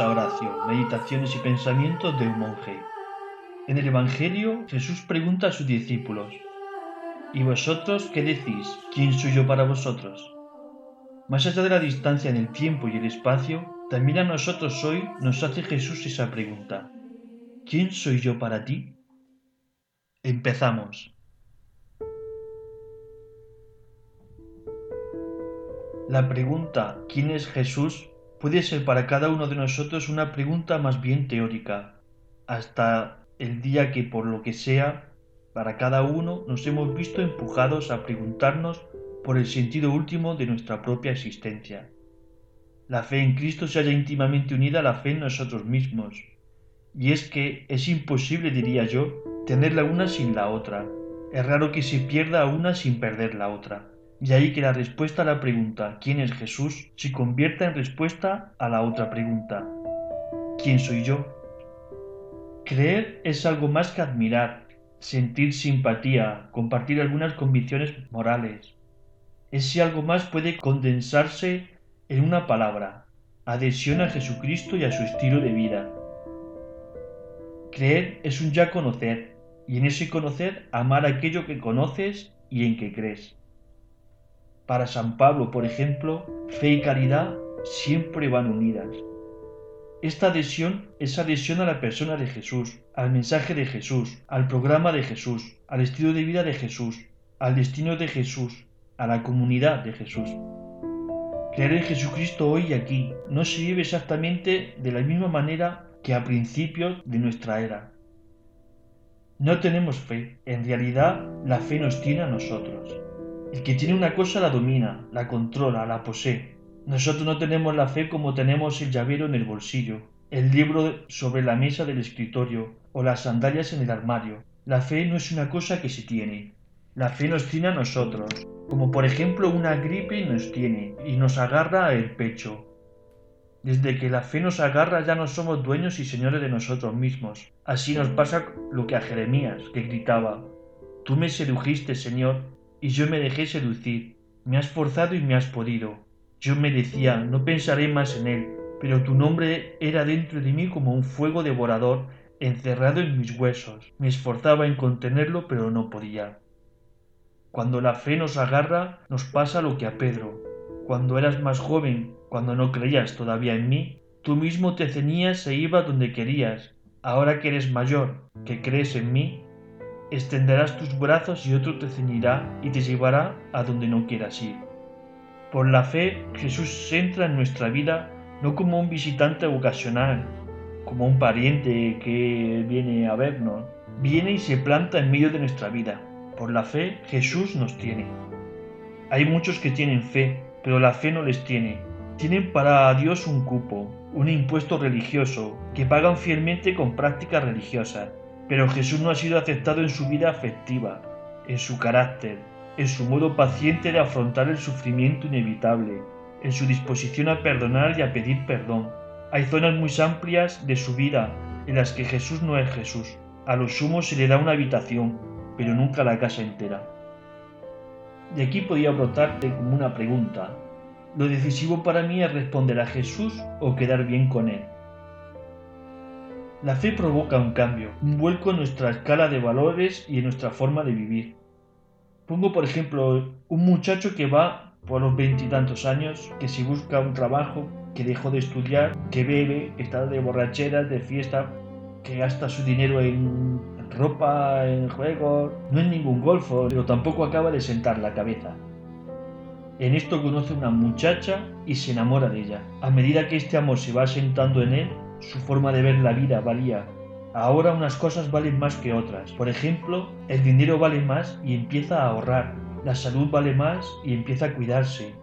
A Meditaciones y Pensamientos de un monje. En el Evangelio Jesús pregunta a sus discípulos, ¿Y vosotros qué decís? ¿Quién soy yo para vosotros? Más allá de la distancia en el tiempo y el espacio, también a nosotros hoy nos hace Jesús esa pregunta. ¿Quién soy yo para ti? Empezamos. La pregunta ¿quién es Jesús? Puede ser para cada uno de nosotros una pregunta más bien teórica, hasta el día que por lo que sea, para cada uno nos hemos visto empujados a preguntarnos por el sentido último de nuestra propia existencia. La fe en Cristo se halla íntimamente unida a la fe en nosotros mismos, y es que es imposible, diría yo, tener la una sin la otra. Es raro que se pierda una sin perder la otra. Y ahí que la respuesta a la pregunta ¿quién es Jesús? se convierta en respuesta a la otra pregunta ¿quién soy yo? Creer es algo más que admirar, sentir simpatía, compartir algunas convicciones morales. Ese algo más puede condensarse en una palabra, adhesión a Jesucristo y a su estilo de vida. Creer es un ya conocer, y en ese conocer amar aquello que conoces y en que crees. Para San Pablo, por ejemplo, fe y caridad siempre van unidas. Esta adhesión es adhesión a la persona de Jesús, al mensaje de Jesús, al programa de Jesús, al estilo de vida de Jesús, al destino de Jesús, a la comunidad de Jesús. Creer en Jesucristo hoy y aquí no se vive exactamente de la misma manera que a principios de nuestra era. No tenemos fe, en realidad la fe nos tiene a nosotros. El que tiene una cosa la domina, la controla, la posee. Nosotros no tenemos la fe como tenemos el llavero en el bolsillo, el libro sobre la mesa del escritorio o las sandalias en el armario. La fe no es una cosa que se tiene. La fe nos tiene a nosotros, como por ejemplo una gripe nos tiene y nos agarra el pecho. Desde que la fe nos agarra ya no somos dueños y señores de nosotros mismos. Así nos pasa lo que a Jeremías, que gritaba, Tú me sedujiste, Señor, y yo me dejé seducir. Me has forzado y me has podido. Yo me decía, no pensaré más en él, pero tu nombre era dentro de mí como un fuego devorador encerrado en mis huesos. Me esforzaba en contenerlo, pero no podía. Cuando la fe nos agarra, nos pasa lo que a Pedro. Cuando eras más joven, cuando no creías todavía en mí, tú mismo te ceñías e ibas donde querías. Ahora que eres mayor, que crees en mí, extenderás tus brazos y otro te ceñirá y te llevará a donde no quieras ir. Por la fe, Jesús entra en nuestra vida no como un visitante ocasional, como un pariente que viene a vernos, viene y se planta en medio de nuestra vida. Por la fe, Jesús nos tiene. Hay muchos que tienen fe, pero la fe no les tiene. Tienen para Dios un cupo, un impuesto religioso, que pagan fielmente con prácticas religiosas pero Jesús no ha sido aceptado en su vida afectiva, en su carácter, en su modo paciente de afrontar el sufrimiento inevitable, en su disposición a perdonar y a pedir perdón. Hay zonas muy amplias de su vida en las que Jesús no es Jesús. A lo sumo se le da una habitación, pero nunca la casa entera. De aquí podía brotarte como una pregunta. Lo decisivo para mí es responder a Jesús o quedar bien con Él. La fe provoca un cambio, un vuelco en nuestra escala de valores y en nuestra forma de vivir. Pongo por ejemplo un muchacho que va por los veintitantos años, que si busca un trabajo, que dejó de estudiar, que bebe, está de borracheras, de fiesta, que gasta su dinero en ropa, en juegos, no en ningún golfo, pero tampoco acaba de sentar la cabeza. En esto conoce una muchacha y se enamora de ella. A medida que este amor se va sentando en él, su forma de ver la vida valía. Ahora unas cosas valen más que otras. Por ejemplo, el dinero vale más y empieza a ahorrar. La salud vale más y empieza a cuidarse.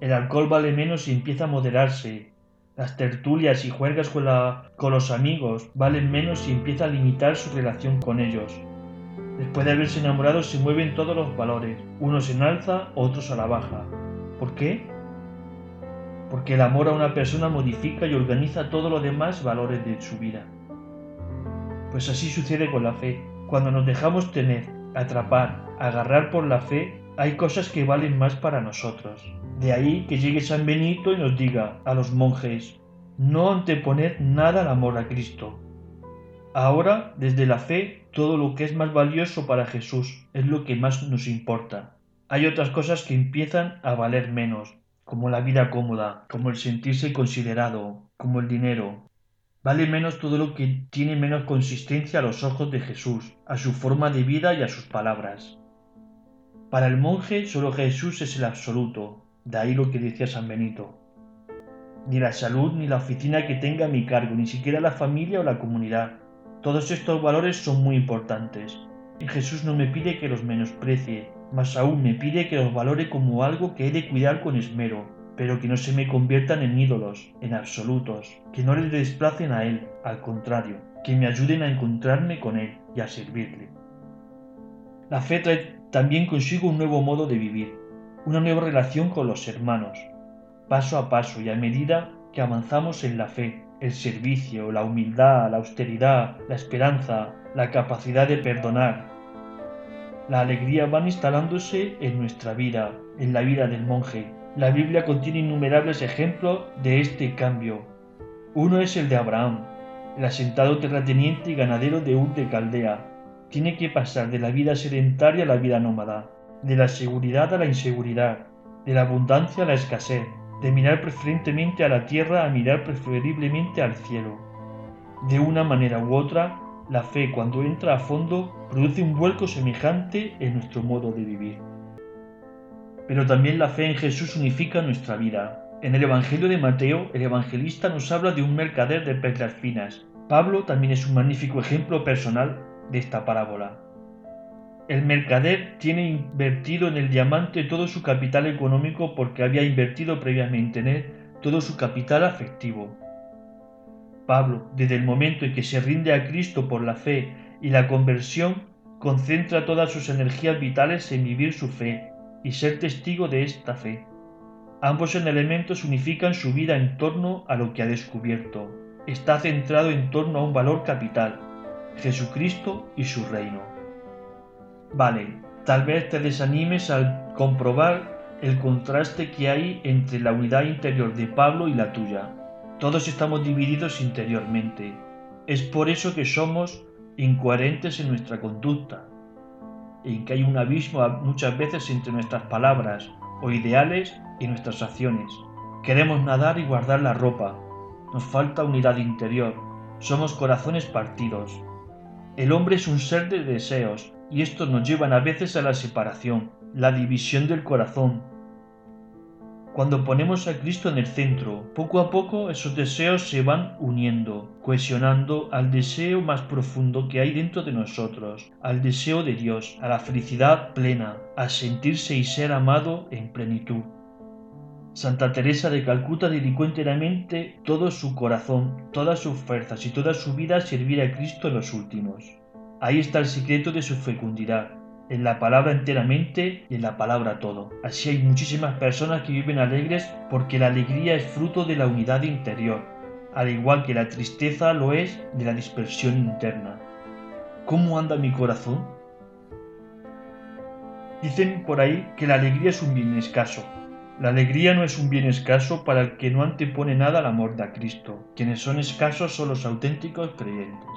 El alcohol vale menos y empieza a moderarse. Las tertulias y juergas con, con los amigos valen menos y empieza a limitar su relación con ellos. Después de haberse enamorado se mueven todos los valores, unos en alza, otros a la baja. ¿Por qué? Porque el amor a una persona modifica y organiza todos los demás valores de su vida. Pues así sucede con la fe. Cuando nos dejamos tener, atrapar, agarrar por la fe, hay cosas que valen más para nosotros. De ahí que llegue San Benito y nos diga a los monjes, no anteponer nada al amor a Cristo. Ahora, desde la fe, todo lo que es más valioso para Jesús es lo que más nos importa. Hay otras cosas que empiezan a valer menos, como la vida cómoda, como el sentirse considerado, como el dinero. Vale menos todo lo que tiene menos consistencia a los ojos de Jesús, a su forma de vida y a sus palabras. Para el monje solo Jesús es el absoluto, de ahí lo que decía San Benito. Ni la salud ni la oficina que tenga a mi cargo, ni siquiera la familia o la comunidad. Todos estos valores son muy importantes. Jesús no me pide que los menosprecie, más aún me pide que los valore como algo que he de cuidar con esmero, pero que no se me conviertan en ídolos, en absolutos, que no le desplacen a Él, al contrario, que me ayuden a encontrarme con Él y a servirle. La fe trae también consigo un nuevo modo de vivir, una nueva relación con los hermanos, paso a paso y a medida que avanzamos en la fe, el servicio, la humildad, la austeridad, la esperanza, la capacidad de perdonar, la alegría van instalándose en nuestra vida, en la vida del monje. La Biblia contiene innumerables ejemplos de este cambio. Uno es el de Abraham, el asentado terrateniente y ganadero de Ur de Caldea. Tiene que pasar de la vida sedentaria a la vida nómada, de la seguridad a la inseguridad, de la abundancia a la escasez, de mirar preferentemente a la tierra a mirar preferiblemente al cielo. De una manera u otra, la fe cuando entra a fondo produce un vuelco semejante en nuestro modo de vivir. Pero también la fe en Jesús unifica nuestra vida. En el Evangelio de Mateo, el evangelista nos habla de un mercader de perlas finas. Pablo también es un magnífico ejemplo personal de esta parábola. El mercader tiene invertido en el diamante todo su capital económico porque había invertido previamente en él todo su capital afectivo. Pablo, desde el momento en que se rinde a Cristo por la fe y la conversión, concentra todas sus energías vitales en vivir su fe y ser testigo de esta fe. Ambos elementos unifican su vida en torno a lo que ha descubierto. Está centrado en torno a un valor capital, Jesucristo y su reino. Vale, tal vez te desanimes al comprobar el contraste que hay entre la unidad interior de Pablo y la tuya. Todos estamos divididos interiormente. Es por eso que somos incoherentes en nuestra conducta, en que hay un abismo muchas veces entre nuestras palabras o ideales y nuestras acciones. Queremos nadar y guardar la ropa. Nos falta unidad interior. Somos corazones partidos. El hombre es un ser de deseos y estos nos llevan a veces a la separación, la división del corazón, cuando ponemos a Cristo en el centro, poco a poco esos deseos se van uniendo, cohesionando al deseo más profundo que hay dentro de nosotros, al deseo de Dios, a la felicidad plena, a sentirse y ser amado en plenitud. Santa Teresa de Calcuta dedicó enteramente todo su corazón, todas sus fuerzas y toda su vida a servir a Cristo en los últimos. Ahí está el secreto de su fecundidad, en la palabra enteramente y en la palabra todo. Así hay muchísimas personas que viven alegres porque la alegría es fruto de la unidad interior, al igual que la tristeza lo es de la dispersión interna. ¿Cómo anda mi corazón? Dicen por ahí que la alegría es un bien escaso. La alegría no es un bien escaso para el que no antepone nada al amor de Cristo. Quienes son escasos son los auténticos creyentes.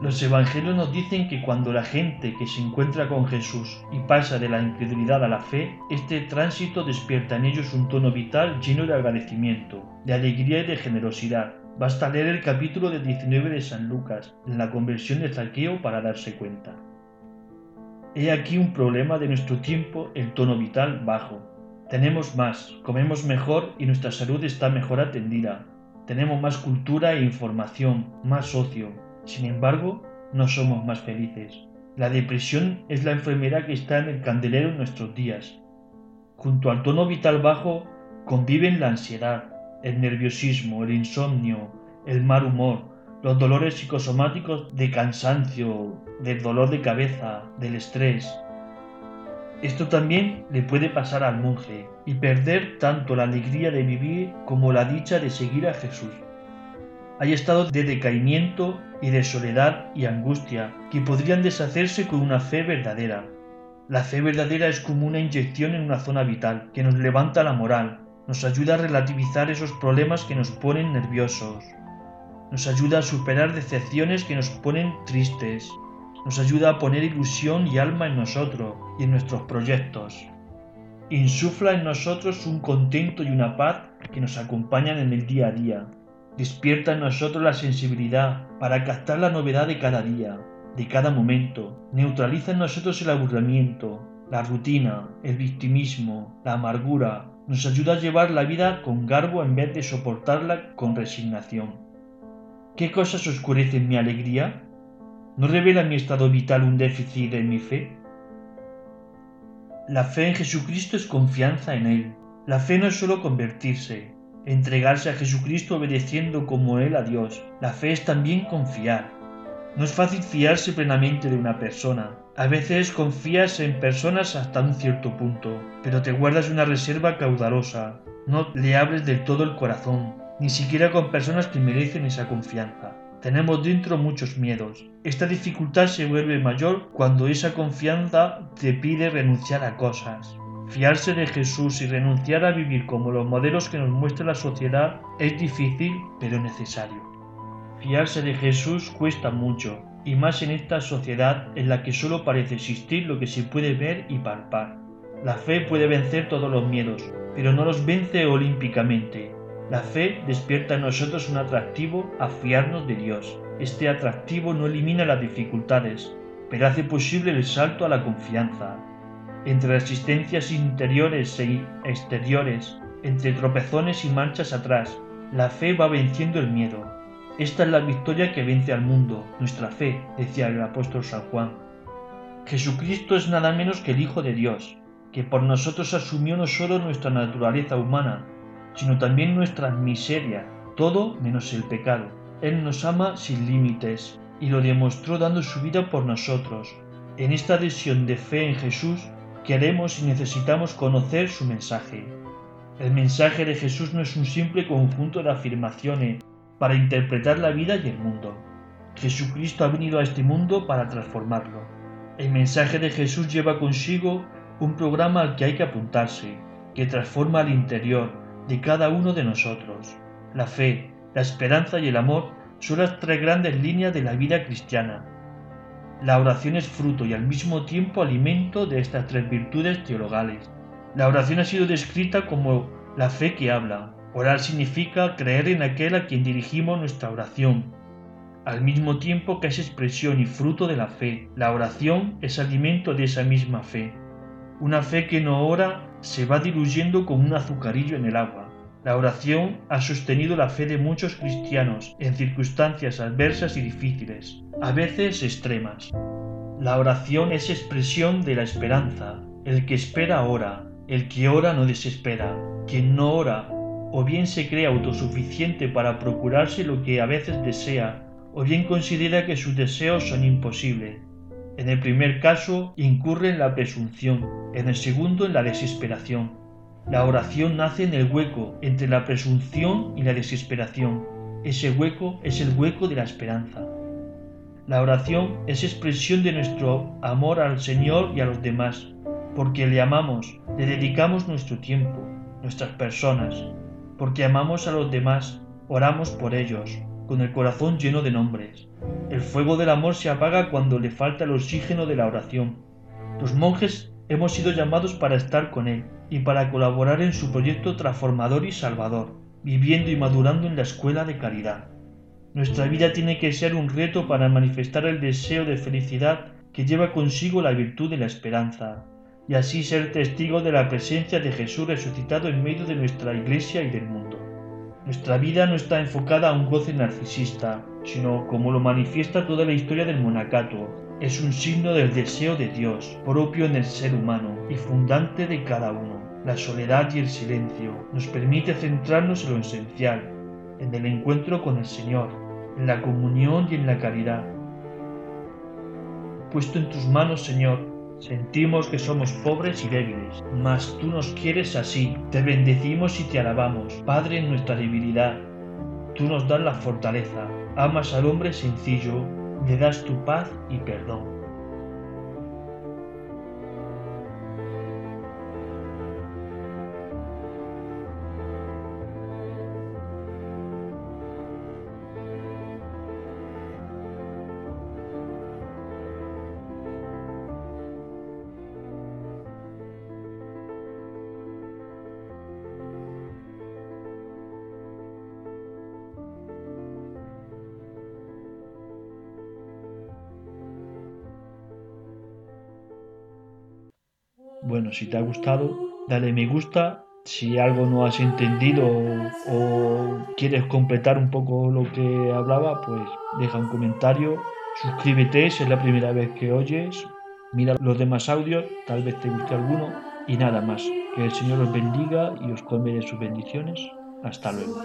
Los evangelios nos dicen que cuando la gente que se encuentra con Jesús y pasa de la incredulidad a la fe, este tránsito despierta en ellos un tono vital lleno de agradecimiento, de alegría y de generosidad. Basta leer el capítulo de 19 de San Lucas, en la conversión de Zaqueo, para darse cuenta. He aquí un problema de nuestro tiempo, el tono vital bajo. Tenemos más, comemos mejor y nuestra salud está mejor atendida. Tenemos más cultura e información, más ocio, sin embargo, no somos más felices. La depresión es la enfermedad que está en el candelero en nuestros días. Junto al tono vital bajo conviven la ansiedad, el nerviosismo, el insomnio, el mal humor, los dolores psicosomáticos de cansancio, del dolor de cabeza, del estrés. Esto también le puede pasar al monje y perder tanto la alegría de vivir como la dicha de seguir a Jesús. Hay estados de decaimiento y de soledad y angustia que podrían deshacerse con una fe verdadera. La fe verdadera es como una inyección en una zona vital que nos levanta la moral, nos ayuda a relativizar esos problemas que nos ponen nerviosos, nos ayuda a superar decepciones que nos ponen tristes, nos ayuda a poner ilusión y alma en nosotros y en nuestros proyectos. Insufla en nosotros un contento y una paz que nos acompañan en el día a día. Despierta en nosotros la sensibilidad para captar la novedad de cada día, de cada momento. Neutraliza en nosotros el aburrimiento, la rutina, el victimismo, la amargura. Nos ayuda a llevar la vida con garbo en vez de soportarla con resignación. ¿Qué cosas oscurecen mi alegría? ¿No revela mi estado vital un déficit en mi fe? La fe en Jesucristo es confianza en Él. La fe no es solo convertirse, entregarse a Jesucristo obedeciendo como Él a Dios. La fe es también confiar. No es fácil fiarse plenamente de una persona. A veces confías en personas hasta un cierto punto, pero te guardas una reserva caudalosa. No le abres del todo el corazón, ni siquiera con personas que merecen esa confianza. Tenemos dentro muchos miedos. Esta dificultad se vuelve mayor cuando esa confianza te pide renunciar a cosas. Fiarse de Jesús y renunciar a vivir como los modelos que nos muestra la sociedad es difícil pero necesario. Fiarse de Jesús cuesta mucho, y más en esta sociedad en la que solo parece existir lo que se puede ver y palpar. La fe puede vencer todos los miedos, pero no los vence olímpicamente, la fe despierta en nosotros un atractivo a fiarnos de Dios. Este atractivo no elimina las dificultades, pero hace posible el salto a la confianza. Entre resistencias interiores e exteriores, entre tropezones y marchas atrás, la fe va venciendo el miedo. Esta es la victoria que vence al mundo, nuestra fe, decía el apóstol San Juan. Jesucristo es nada menos que el Hijo de Dios, que por nosotros asumió no solo nuestra naturaleza humana, sino también nuestras miserias, todo menos el pecado. Él nos ama sin límites y lo demostró dando su vida por nosotros. En esta adhesión de fe en Jesús queremos y necesitamos conocer su mensaje. El mensaje de Jesús no es un simple conjunto de afirmaciones para interpretar la vida y el mundo. Jesucristo ha venido a este mundo para transformarlo. El mensaje de Jesús lleva consigo un programa al que hay que apuntarse, que transforma al interior, de cada uno de nosotros. La fe, la esperanza y el amor son las tres grandes líneas de la vida cristiana. La oración es fruto y al mismo tiempo alimento de estas tres virtudes teologales. La oración ha sido descrita como la fe que habla. Orar significa creer en aquel a quien dirigimos nuestra oración, al mismo tiempo que es expresión y fruto de la fe. La oración es alimento de esa misma fe. Una fe que no ora se va diluyendo como un azucarillo en el agua. La oración ha sostenido la fe de muchos cristianos en circunstancias adversas y difíciles, a veces extremas. La oración es expresión de la esperanza. El que espera ora, el que ora no desespera. Quien no ora, o bien se cree autosuficiente para procurarse lo que a veces desea, o bien considera que sus deseos son imposibles. En el primer caso incurre en la presunción, en el segundo en la desesperación. La oración nace en el hueco entre la presunción y la desesperación. Ese hueco es el hueco de la esperanza. La oración es expresión de nuestro amor al Señor y a los demás, porque le amamos, le dedicamos nuestro tiempo, nuestras personas, porque amamos a los demás, oramos por ellos, con el corazón lleno de nombres. El fuego del amor se apaga cuando le falta el oxígeno de la oración. Los monjes hemos sido llamados para estar con Él y para colaborar en su proyecto transformador y salvador, viviendo y madurando en la escuela de caridad. Nuestra vida tiene que ser un reto para manifestar el deseo de felicidad que lleva consigo la virtud de la esperanza, y así ser testigo de la presencia de Jesús resucitado en medio de nuestra iglesia y del mundo. Nuestra vida no está enfocada a un goce narcisista, sino, como lo manifiesta toda la historia del monacato, es un signo del deseo de Dios, propio en el ser humano y fundante de cada uno. La soledad y el silencio nos permite centrarnos en lo esencial, en el encuentro con el Señor, en la comunión y en la caridad. Puesto en tus manos, Señor, Sentimos que somos pobres y débiles, mas tú nos quieres así. Te bendecimos y te alabamos, Padre, en nuestra debilidad. Tú nos das la fortaleza, amas al hombre sencillo, le das tu paz y perdón. Bueno, si te ha gustado, dale me gusta. Si algo no has entendido o, quieres completar un poco lo que hablaba, pues deja un comentario. Suscríbete si es la primera vez que oyes. Mira los demás audios, tal vez te guste alguno. Y nada más. Que el Señor os bendiga y os come de sus bendiciones. Hasta luego.